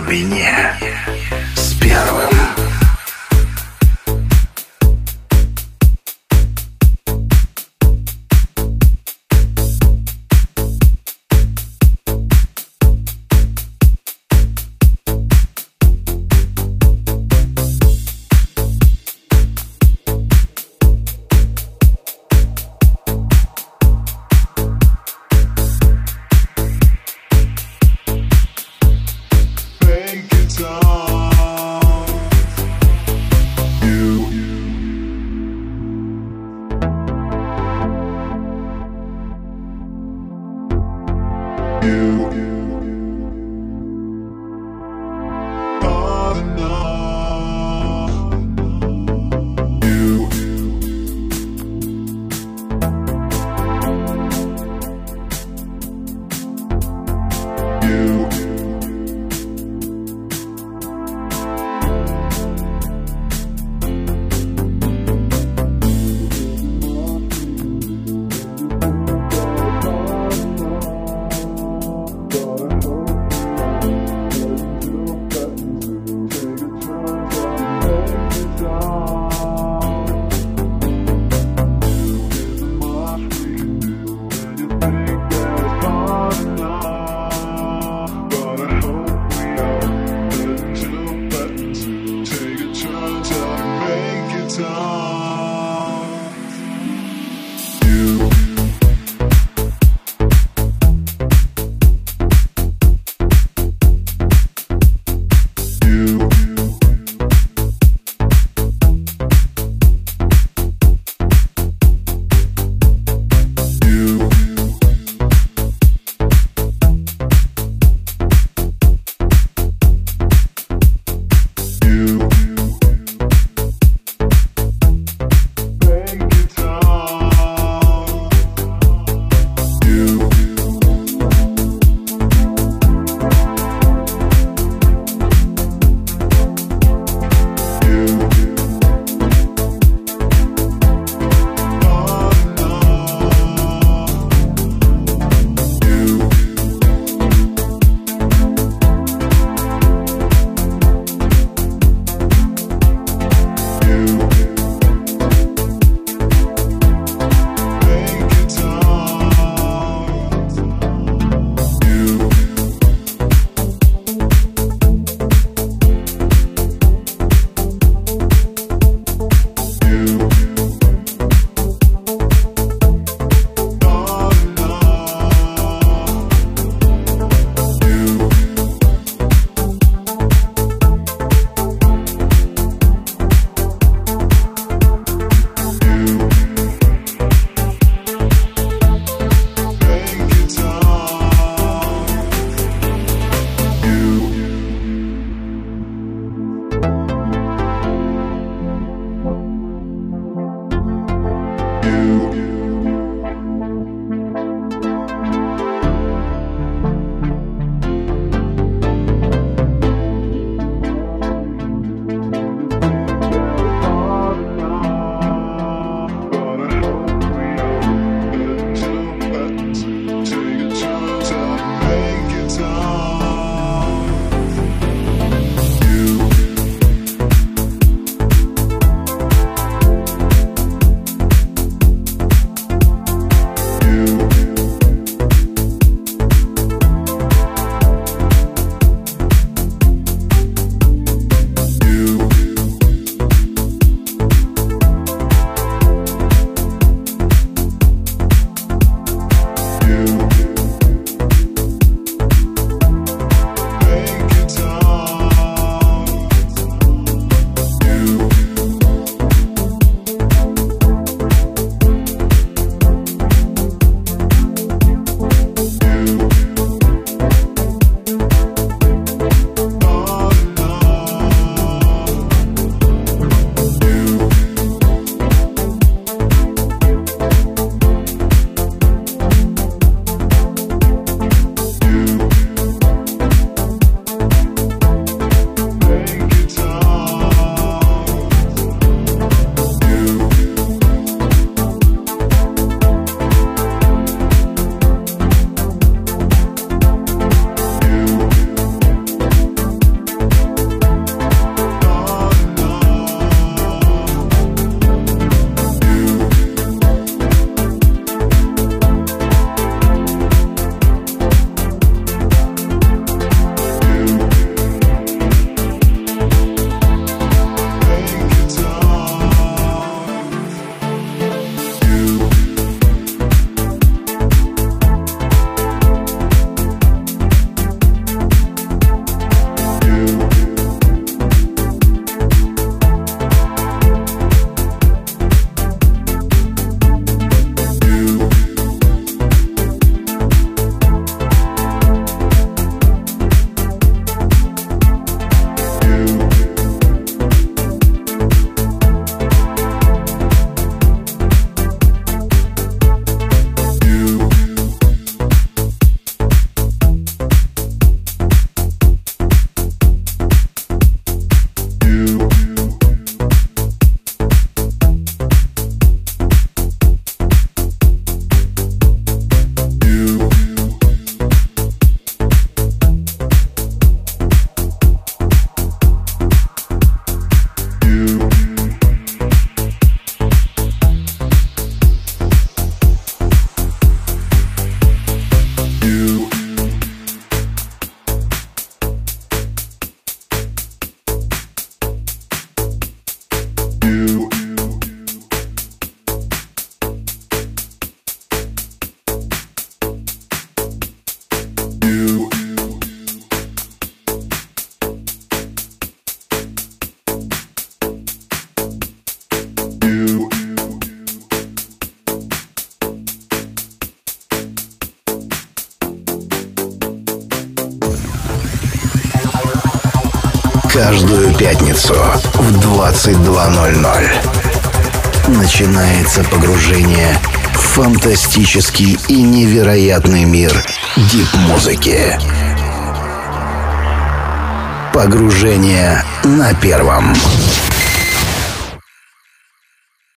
меня с первым. 22.00 начинается погружение в фантастический и невероятный мир дип-музыки. Погружение на первом.